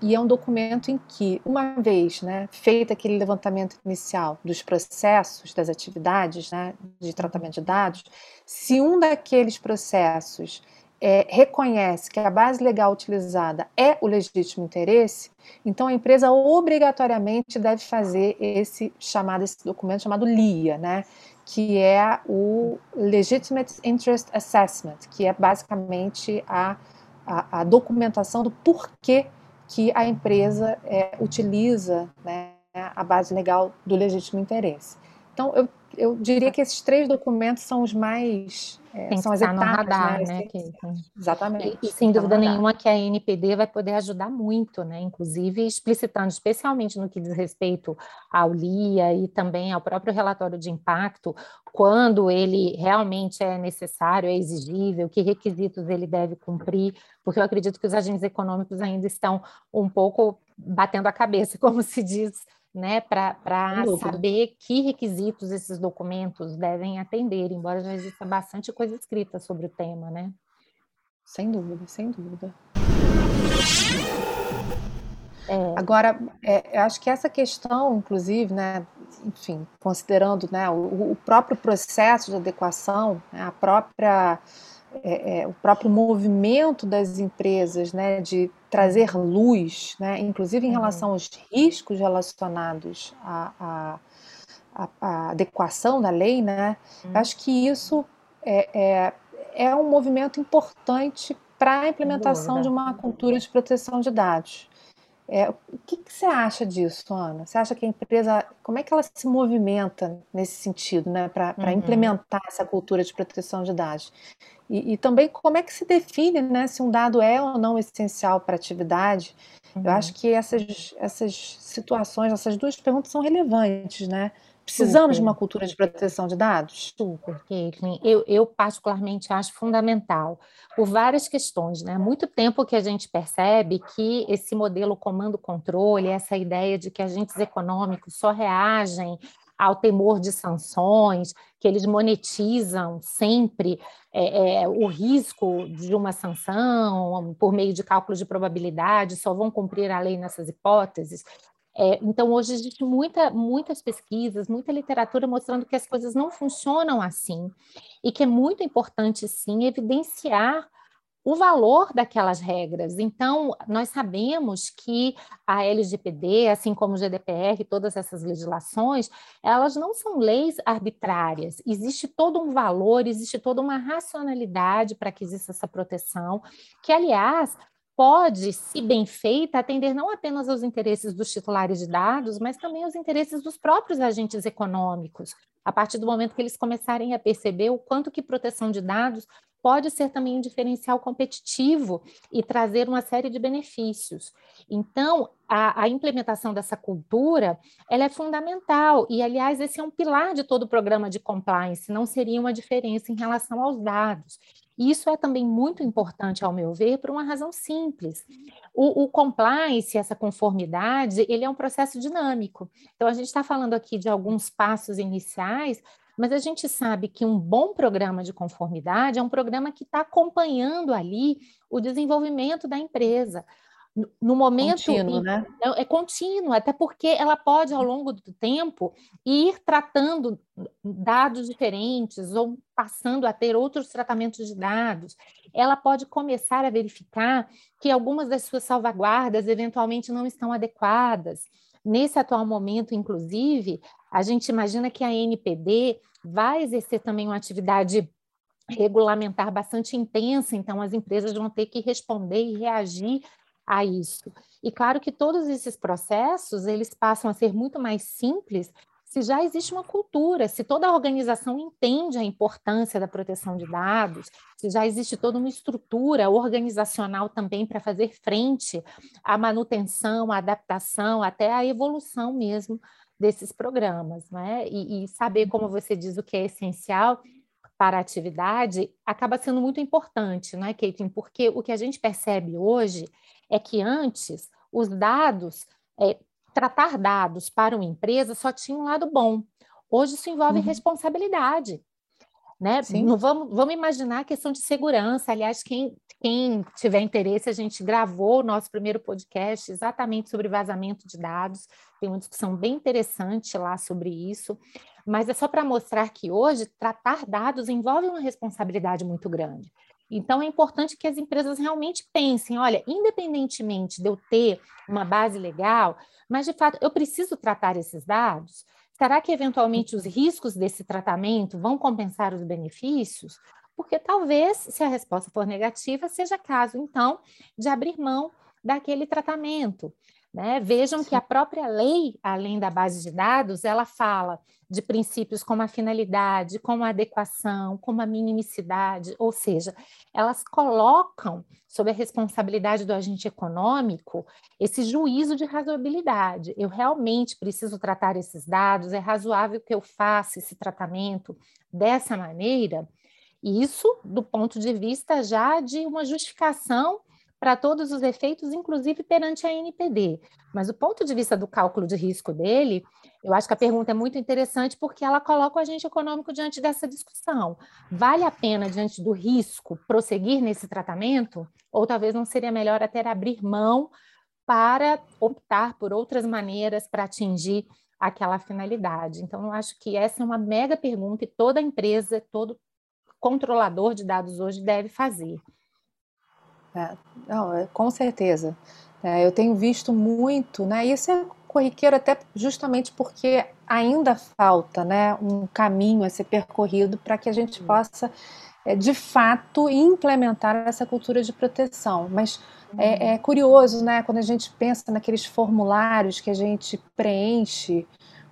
e é um documento em que, uma vez né, feito aquele levantamento inicial dos processos, das atividades né, de tratamento de dados, se um daqueles processos é, reconhece que a base legal utilizada é o legítimo interesse, então a empresa obrigatoriamente deve fazer esse chamado esse documento chamado LIA, né, que é o Legitimate Interest Assessment, que é basicamente a, a, a documentação do porquê que a empresa é, utiliza né, a base legal do legítimo interesse. Então, eu, eu diria que esses três documentos são os mais. É, Tem são as etapas, no radar, né? né que, exatamente. E, e sem dúvida nenhuma que a NPD vai poder ajudar muito, né? Inclusive explicitando, especialmente no que diz respeito ao LIA e também ao próprio relatório de impacto, quando ele realmente é necessário, é exigível, que requisitos ele deve cumprir, porque eu acredito que os agentes econômicos ainda estão um pouco batendo a cabeça, como se diz né, para saber que requisitos esses documentos devem atender, embora já exista bastante coisa escrita sobre o tema, né? Sem dúvida, sem dúvida. É. Agora, é, eu acho que essa questão, inclusive, né, enfim, considerando né, o, o, próprio processo de adequação, né, a própria, é, é, o próprio movimento das empresas né, de trazer luz, né, inclusive em uhum. relação aos riscos relacionados à, à, à, adequação da lei, né, uhum. acho que isso é, é, é um movimento importante para a implementação de uma cultura de proteção de dados. É, o que, que, você acha disso, Ana? Você acha que a empresa, como é que ela se movimenta nesse sentido, né, para uhum. implementar essa cultura de proteção de dados? E, e, também como é que se define, né, se um dado é ou não essencial para a atividade? Uhum. Eu acho que essas, essas situações, essas duas perguntas são relevantes, né? Precisamos Super. de uma cultura de proteção de dados? Super, Caitlin. Eu, eu, particularmente, acho fundamental, por várias questões. Né? Há muito tempo que a gente percebe que esse modelo comando-controle, essa ideia de que agentes econômicos só reagem ao temor de sanções, que eles monetizam sempre é, é, o risco de uma sanção por meio de cálculos de probabilidade, só vão cumprir a lei nessas hipóteses. É, então, hoje existe muita, muitas pesquisas, muita literatura mostrando que as coisas não funcionam assim e que é muito importante, sim, evidenciar o valor daquelas regras. Então, nós sabemos que a LGPD, assim como o GDPR, todas essas legislações, elas não são leis arbitrárias. Existe todo um valor, existe toda uma racionalidade para que exista essa proteção, que, aliás, pode, se bem feita, atender não apenas aos interesses dos titulares de dados, mas também aos interesses dos próprios agentes econômicos, a partir do momento que eles começarem a perceber o quanto que proteção de dados pode ser também um diferencial competitivo e trazer uma série de benefícios. Então, a, a, implementação dessa cultura, ela é fundamental, e, aliás, esse é um pilar de todo o programa de compliance, não seria uma diferença em relação aos dados. E isso é também muito importante, ao meu ver, por uma razão simples. O, o, compliance, essa conformidade, ele é um processo dinâmico. Então, a gente está falando aqui de alguns passos iniciais, mas a gente sabe que um bom programa de conformidade é um programa que está acompanhando ali o desenvolvimento da empresa no momento contínuo, né? é, é contínuo, até porque ela pode ao longo do tempo ir tratando dados diferentes ou passando a ter outros tratamentos de dados. Ela pode começar a verificar que algumas das suas salvaguardas eventualmente não estão adequadas. Nesse atual momento, inclusive, a gente imagina que a NPD vai exercer também uma atividade regulamentar bastante intensa, então as empresas vão ter que responder e reagir a isso. E claro que todos esses processos, eles passam a ser muito mais simples se já existe uma cultura, se toda a organização entende a importância da proteção de dados, se já existe toda uma estrutura organizacional também para fazer frente à manutenção, à adaptação, até à evolução mesmo desses programas, né? E, e saber, como você diz, o que é essencial para a atividade acaba sendo muito importante, não é, Caitlin? Porque o que a gente percebe hoje é que antes os dados, é, tratar dados para uma empresa só tinha um lado bom. Hoje isso envolve uhum. responsabilidade. Né? Não vamos, vamos imaginar a questão de segurança. Aliás, quem, quem tiver interesse, a gente gravou o nosso primeiro podcast exatamente sobre vazamento de dados. Tem uma discussão bem interessante lá sobre isso. Mas é só para mostrar que hoje tratar dados envolve uma responsabilidade muito grande. Então, é importante que as empresas realmente pensem: olha, independentemente de eu ter uma base legal, mas de fato eu preciso tratar esses dados. Será que eventualmente os riscos desse tratamento vão compensar os benefícios? Porque talvez, se a resposta for negativa, seja caso, então, de abrir mão daquele tratamento. Né? Vejam que a própria lei, além da base de dados, ela fala de princípios como a finalidade, como a adequação, como a minimicidade, ou seja, elas colocam sob a responsabilidade do agente econômico esse juízo de razoabilidade. Eu realmente preciso tratar esses dados, é razoável que eu faça esse tratamento dessa maneira? Isso do ponto de vista já de uma justificação para todos os efeitos, inclusive perante a NPD. Mas do ponto de vista do cálculo de risco dele, eu acho que a pergunta é muito interessante porque ela coloca o agente econômico diante dessa discussão. Vale a pena, diante do risco, prosseguir nesse tratamento? Ou talvez não seria melhor até abrir mão para optar por outras maneiras para atingir aquela finalidade. Então, eu acho que essa é uma mega pergunta e toda empresa, todo controlador de dados hoje deve fazer. É, não, é, com certeza. É, eu tenho visto muito, né? Isso é corriqueiro até justamente porque ainda falta, né, um caminho a ser percorrido para que a gente possa é, de fato implementar essa cultura de proteção. Mas é, é, curioso, né, quando a gente pensa naqueles formulários que a gente preenche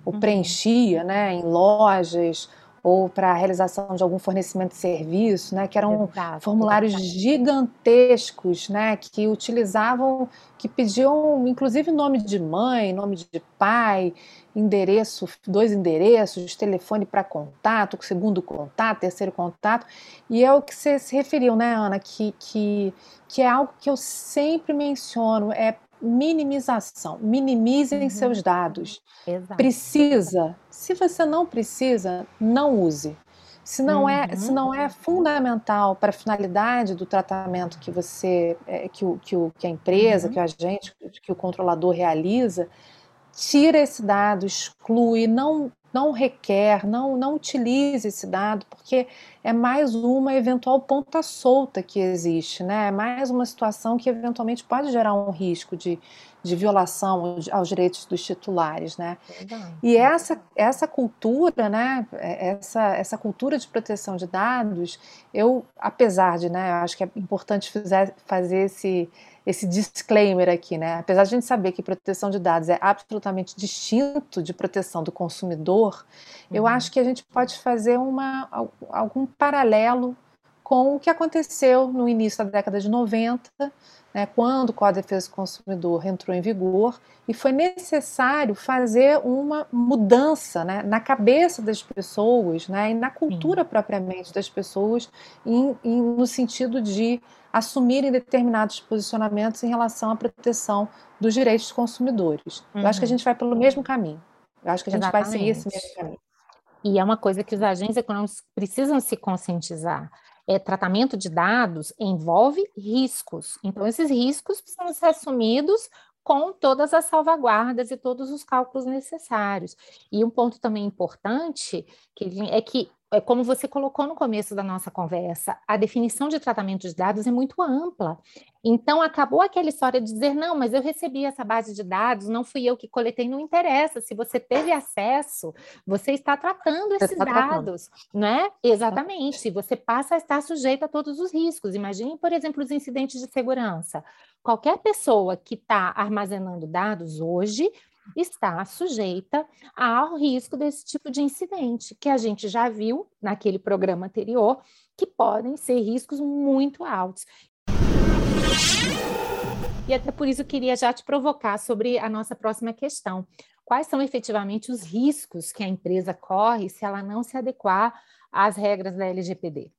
ou uhum. preenchia, né, em lojas ou para a realização de algum fornecimento de serviço, né, que eram Exato. formulários gigantescos, né, que utilizavam, que pediam inclusive nome de mãe, nome de pai, endereço, dois endereços, telefone para contato, segundo contato, terceiro contato, e é o que você se referiu, né, Ana, que, que, que é algo que eu sempre menciono, é minimização. Minimizem uhum. seus dados. Exato. Precisa. Se você não precisa, não use. Se não, uhum. é, se não é fundamental para a finalidade do tratamento que você, é, que, o, que, o, que a empresa, uhum. que o agente, que o controlador realiza, tira esse dado, exclui, não, não requer, não, não utilize esse dado, porque é mais uma eventual ponta solta que existe, né? É mais uma situação que eventualmente pode gerar um risco de, de violação aos direitos dos titulares, né? E essa, essa cultura, né? É, essa, essa cultura de proteção de dados, eu, apesar de, né? Eu acho que é importante fazer esse esse disclaimer aqui, né? Apesar de a gente saber que proteção de dados é absolutamente distinto de proteção do consumidor, uhum. eu acho que a gente pode fazer uma, algum paralelo com o que aconteceu no início da década de 90, né, quando o Código de Defesa do Consumidor entrou em vigor, e foi necessário fazer uma mudança né, na cabeça das pessoas né, e na cultura Sim. propriamente das pessoas, em, em, no sentido de assumirem determinados posicionamentos em relação à proteção dos direitos dos consumidores. Uhum. Eu acho que a uhum. gente vai pelo mesmo caminho. Eu acho que a gente Exatamente. vai seguir esse mesmo caminho. E é uma coisa que os agentes econômicos precisam se conscientizar. É, tratamento de dados envolve riscos. Então, esses riscos precisam ser assumidos com todas as salvaguardas e todos os cálculos necessários. E um ponto também importante que, é que como você colocou no começo da nossa conversa, a definição de tratamento de dados é muito ampla. Então, acabou aquela história de dizer, não, mas eu recebi essa base de dados, não fui eu que coletei, não interessa. Se você teve acesso, você está tratando esses está dados, tratando. não é? Exatamente. Você passa a estar sujeito a todos os riscos. Imagine, por exemplo, os incidentes de segurança. Qualquer pessoa que está armazenando dados hoje está sujeita ao risco desse tipo de incidente, que a gente já viu naquele programa anterior, que podem ser riscos muito altos. E até por isso eu queria já te provocar sobre a nossa próxima questão. Quais são efetivamente os riscos que a empresa corre se ela não se adequar às regras da LGPD?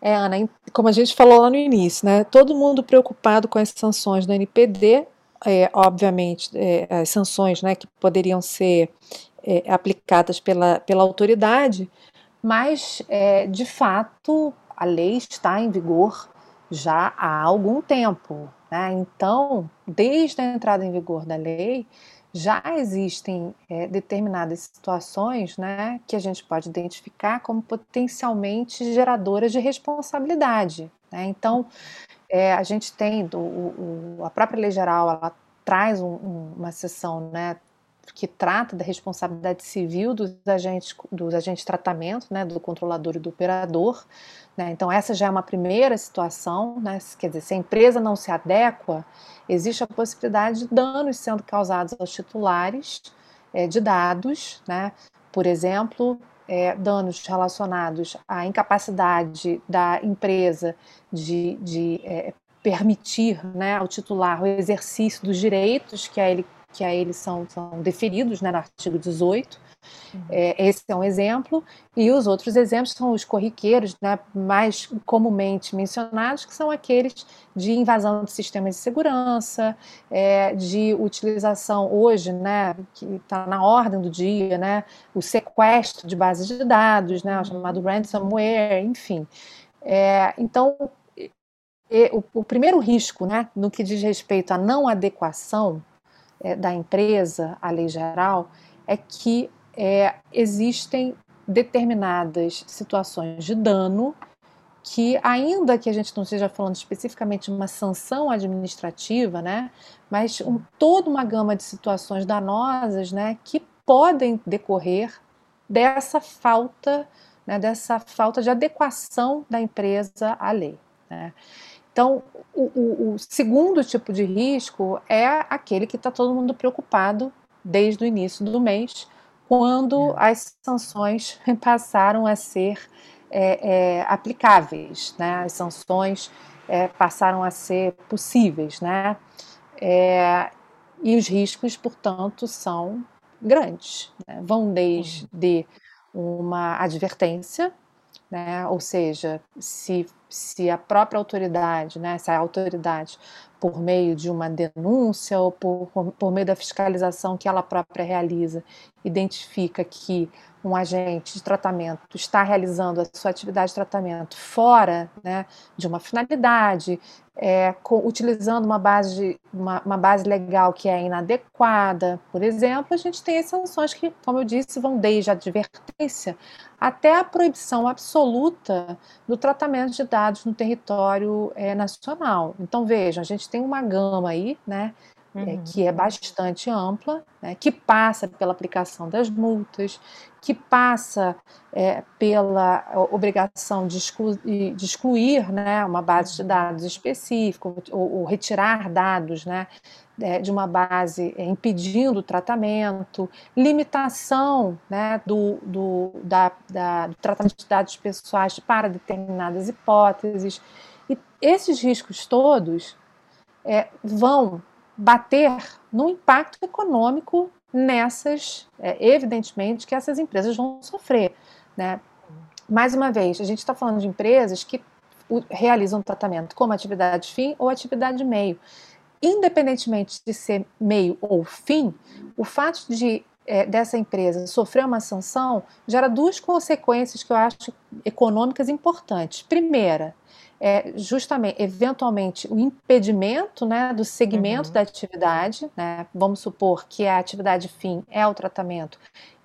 É, Ana, como a gente falou lá no início, né? Todo mundo preocupado com as sanções da NPD é, obviamente, é, as sanções né, que poderiam ser é, aplicadas pela, pela autoridade, mas, é, de fato, a lei está em vigor já há algum tempo. Né? Então, desde a entrada em vigor da lei, já existem é, determinadas situações né, que a gente pode identificar como potencialmente geradoras de responsabilidade. Né? Então, é, a gente tem do, o, a própria lei geral, ela traz um, um, uma seção, né, que trata da responsabilidade civil dos agentes, dos agentes de tratamento, né, do controlador e do operador. Né? Então, essa já é uma primeira situação, né? quer dizer, se a empresa não se adequa, existe a possibilidade de danos sendo causados aos titulares é, de dados, né? por exemplo, é, danos relacionados à incapacidade da empresa de, de é, permitir né, ao titular o exercício dos direitos que a ele, que a ele são, são deferidos né, no artigo 18. Uhum. É, esse é um exemplo, e os outros exemplos são os corriqueiros, né, mais comumente mencionados, que são aqueles de invasão de sistemas de segurança, é, de utilização hoje, né, que está na ordem do dia, né, o sequestro de bases de dados, né, o chamado ransomware, enfim. É, então, o, o, primeiro risco, né, no que diz respeito à não adequação é, da empresa, a lei geral, é que é, existem determinadas situações de dano que, ainda que a gente não esteja falando especificamente de uma sanção administrativa, né, mas um, toda uma gama de situações danosas né, que podem decorrer dessa falta, né, dessa falta de adequação da empresa à lei. Né. Então, o, o, o, segundo tipo de risco é aquele que está todo mundo preocupado desde o início do mês, quando é. as sanções passaram a ser é, é, aplicáveis, né? as sanções é, passaram a ser possíveis, né? É, e os riscos, portanto, são grandes. Né? Vão desde uma advertência, né? ou seja, se, se a própria autoridade, né? se a autoridade, por meio de uma denúncia ou por, por meio da fiscalização que ela própria realiza, identifica que um agente de tratamento está realizando a sua atividade de tratamento fora né, de uma finalidade, é, com, utilizando uma base, uma, uma, base legal que é inadequada, por exemplo, a gente tem as sanções que, como eu disse, vão desde a advertência até a proibição absoluta do tratamento de dados no território é, nacional. Então, vejam, a gente tem uma gama aí, né, uhum. é, que é bastante ampla, né, que passa pela aplicação das multas, que passa é, pela obrigação de excluir, de excluir né, uma base de dados específica, ou, ou retirar dados né, é, de uma base é, impedindo o tratamento, limitação né, do, do, da, da, do tratamento de dados pessoais para determinadas hipóteses. E esses riscos todos é, vão bater no impacto econômico nessas, é, evidentemente, que essas empresas vão sofrer. Né? Mais uma vez, a gente está falando de empresas que realizam tratamento como atividade fim ou atividade meio. Independentemente de ser meio ou fim, o fato de é, dessa empresa sofrer uma sanção gera duas consequências que eu acho econômicas importantes. Primeira, é justamente, eventualmente, o impedimento né, do segmento uhum. da atividade, né, vamos supor que a atividade fim é o tratamento,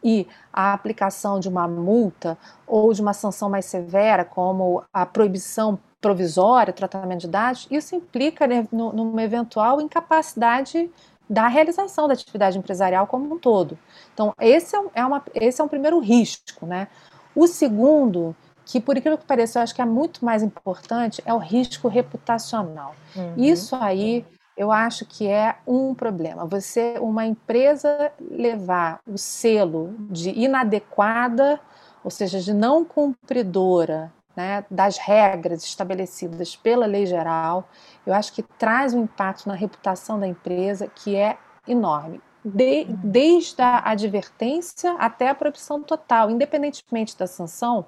e a aplicação de uma multa ou de uma sanção mais severa, como a proibição provisória, tratamento de dados, isso implica né, numa eventual incapacidade da realização da atividade empresarial como um todo. Então, esse é, é, uma, esse é um primeiro risco. Né? O segundo que, por incrível que pareça, eu acho que é muito mais importante, é o risco reputacional. Uhum. Isso aí eu acho que é um problema. Você, uma empresa, levar o selo de inadequada, ou seja, de não cumpridora né, das regras estabelecidas pela lei geral, eu acho que traz um impacto na reputação da empresa que é enorme. De, uhum. desde a advertência até a proibição total, independentemente da sanção,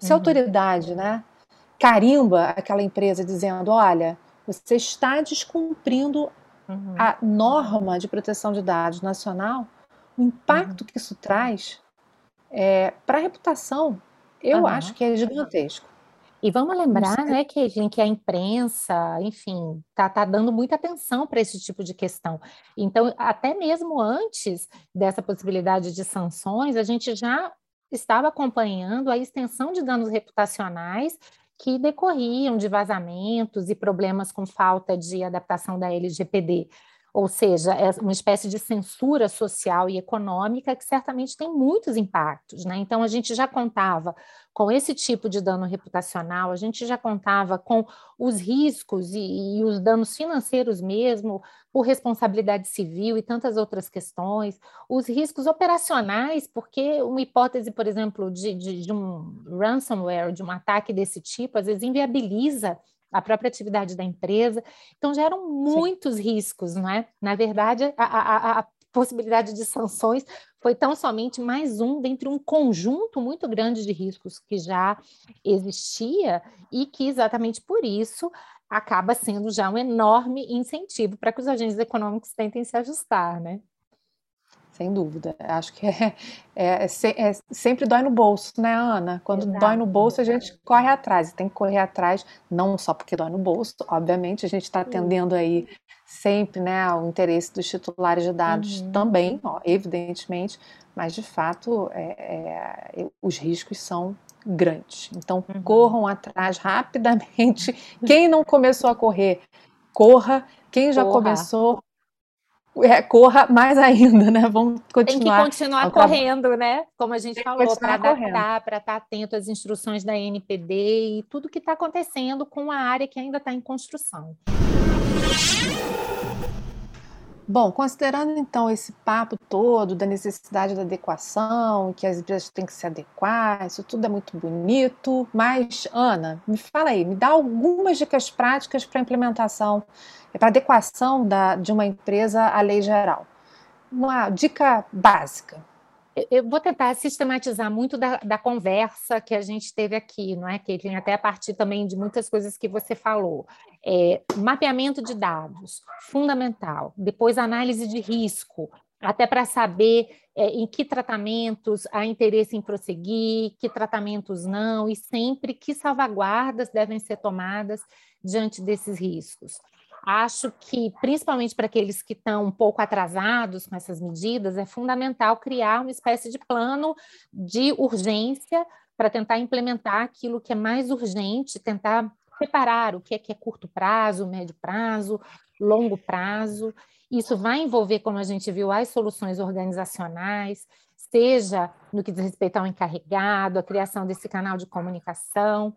se a uhum. autoridade né, carimba aquela empresa dizendo: olha, você está descumprindo uhum. a norma de proteção de dados nacional, o impacto uhum. que isso traz é, para a reputação, eu acho que é gigantesco. E vamos lembrar, né, que, que a imprensa, enfim, tá, tá dando muita atenção para esse tipo de questão. Então, até mesmo antes dessa possibilidade de sanções, a gente já estava acompanhando a extensão de danos reputacionais que decorriam de vazamentos e problemas com falta de adaptação da LGPD ou seja, é uma espécie de censura social e econômica que certamente tem muitos impactos. Né? Então, a gente já contava com esse tipo de dano reputacional, a gente já contava com os riscos e, e os danos financeiros mesmo, por responsabilidade civil e tantas outras questões, os riscos operacionais, porque uma hipótese, por exemplo, de, de, de um ransomware, de um ataque desse tipo, às vezes inviabiliza a própria atividade da empresa. Então, geram muitos Sim. riscos, não é? Na verdade, a, a, a possibilidade de sanções foi tão somente mais um dentre um conjunto muito grande de riscos que já existia e que exatamente por isso acaba sendo já um enorme incentivo para que os agentes econômicos tentem se ajustar, né? Sem dúvida. Acho que é, é, é, sempre dói no bolso, né, Ana? Quando Exato. dói no bolso, a gente corre atrás. Tem que correr atrás, não só porque dói no bolso, obviamente, a gente está atendendo aí sempre né, o interesse dos titulares de dados uhum. também, ó, evidentemente, mas de fato é, é, os riscos são grandes. Então uhum. corram atrás rapidamente. Quem não começou a correr, corra. Quem já corra. começou, é, corra mais ainda, né? Vamos continuar. Tem que continuar correndo, né? Como a gente falou, para adaptar, para estar tá atento às instruções da NPD e tudo que está acontecendo com a área que ainda está em construção. Bom, considerando então esse papo todo da necessidade da adequação, que as empresas têm que se adequar, isso tudo é muito bonito, mas Ana, me fala aí, me dá algumas dicas práticas para implementação, para adequação da, de uma empresa à lei geral. Uma dica básica eu vou tentar sistematizar muito da, da, conversa que a gente teve aqui, não é, Caitlin? Até a partir também de muitas coisas que você falou. É, mapeamento de dados, fundamental. Depois, análise de risco, até para saber é, em que tratamentos há interesse em prosseguir, que tratamentos não, e sempre que salvaguardas devem ser tomadas diante desses riscos. Acho que, principalmente para aqueles que estão um pouco atrasados com essas medidas, é fundamental criar uma espécie de plano de urgência para tentar implementar aquilo que é mais urgente, tentar separar o que é que é curto prazo, médio prazo, longo prazo. Isso vai envolver, como a gente viu, as soluções organizacionais, seja no que diz respeito ao encarregado, a criação desse canal de comunicação,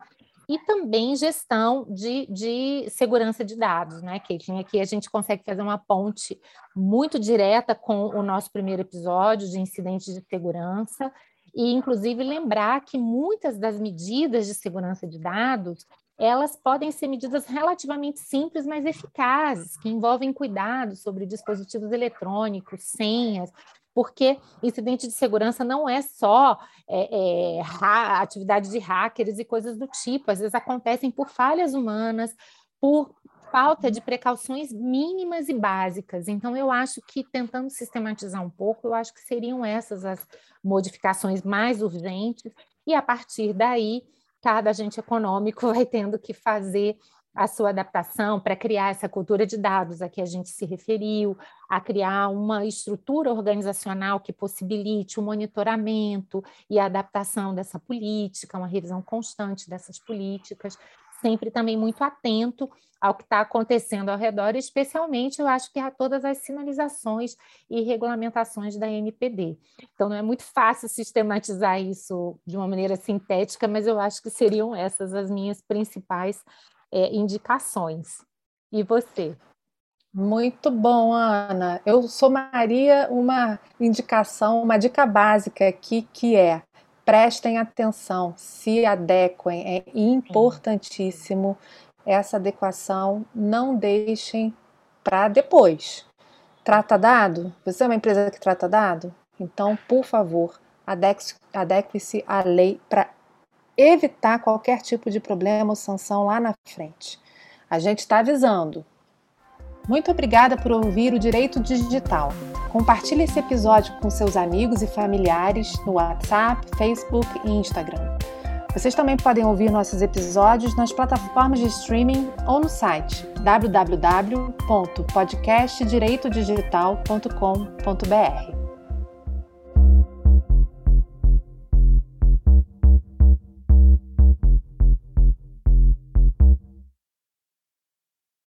e também gestão de, de segurança de dados, né, Caitlin? Aqui a gente consegue fazer uma ponte muito direta com o nosso primeiro episódio de incidentes de segurança, e inclusive lembrar que muitas das medidas de segurança de dados elas podem ser medidas relativamente simples, mas eficazes, que envolvem cuidados sobre dispositivos eletrônicos, senhas, porque incidente de segurança não é só é, é, atividade de hackers e coisas do tipo, às vezes acontecem por falhas humanas, por falta de precauções mínimas e básicas. Então, eu acho que, tentando sistematizar um pouco, eu acho que seriam essas as modificações mais urgentes, e a partir daí, cada agente econômico vai tendo que fazer a sua adaptação para criar essa cultura de dados a que a gente se referiu, a criar uma estrutura organizacional que possibilite o monitoramento e a adaptação dessa política, uma revisão constante dessas políticas, sempre também muito atento ao que está acontecendo ao redor, especialmente, eu acho que a todas as sinalizações e regulamentações da NPD. Então, não é muito fácil sistematizar isso de uma maneira sintética, mas eu acho que seriam essas as minhas principais é, indicações. E você? Muito bom, Ana. Eu somaria uma indicação, uma dica básica aqui que é prestem atenção, se adequem, é importantíssimo essa adequação, não deixem para depois. Trata dado? Você é uma empresa que trata dado? Então, por favor, adeque-se à lei para evitar qualquer tipo de problema ou sanção lá na frente. A gente está avisando. Muito obrigada por ouvir o Direito Digital. Compartilhe esse episódio com seus amigos e familiares no WhatsApp, Facebook e Instagram. Vocês também podem ouvir nossos episódios nas plataformas de streaming ou no site www.podcastdireitodigital.com.br.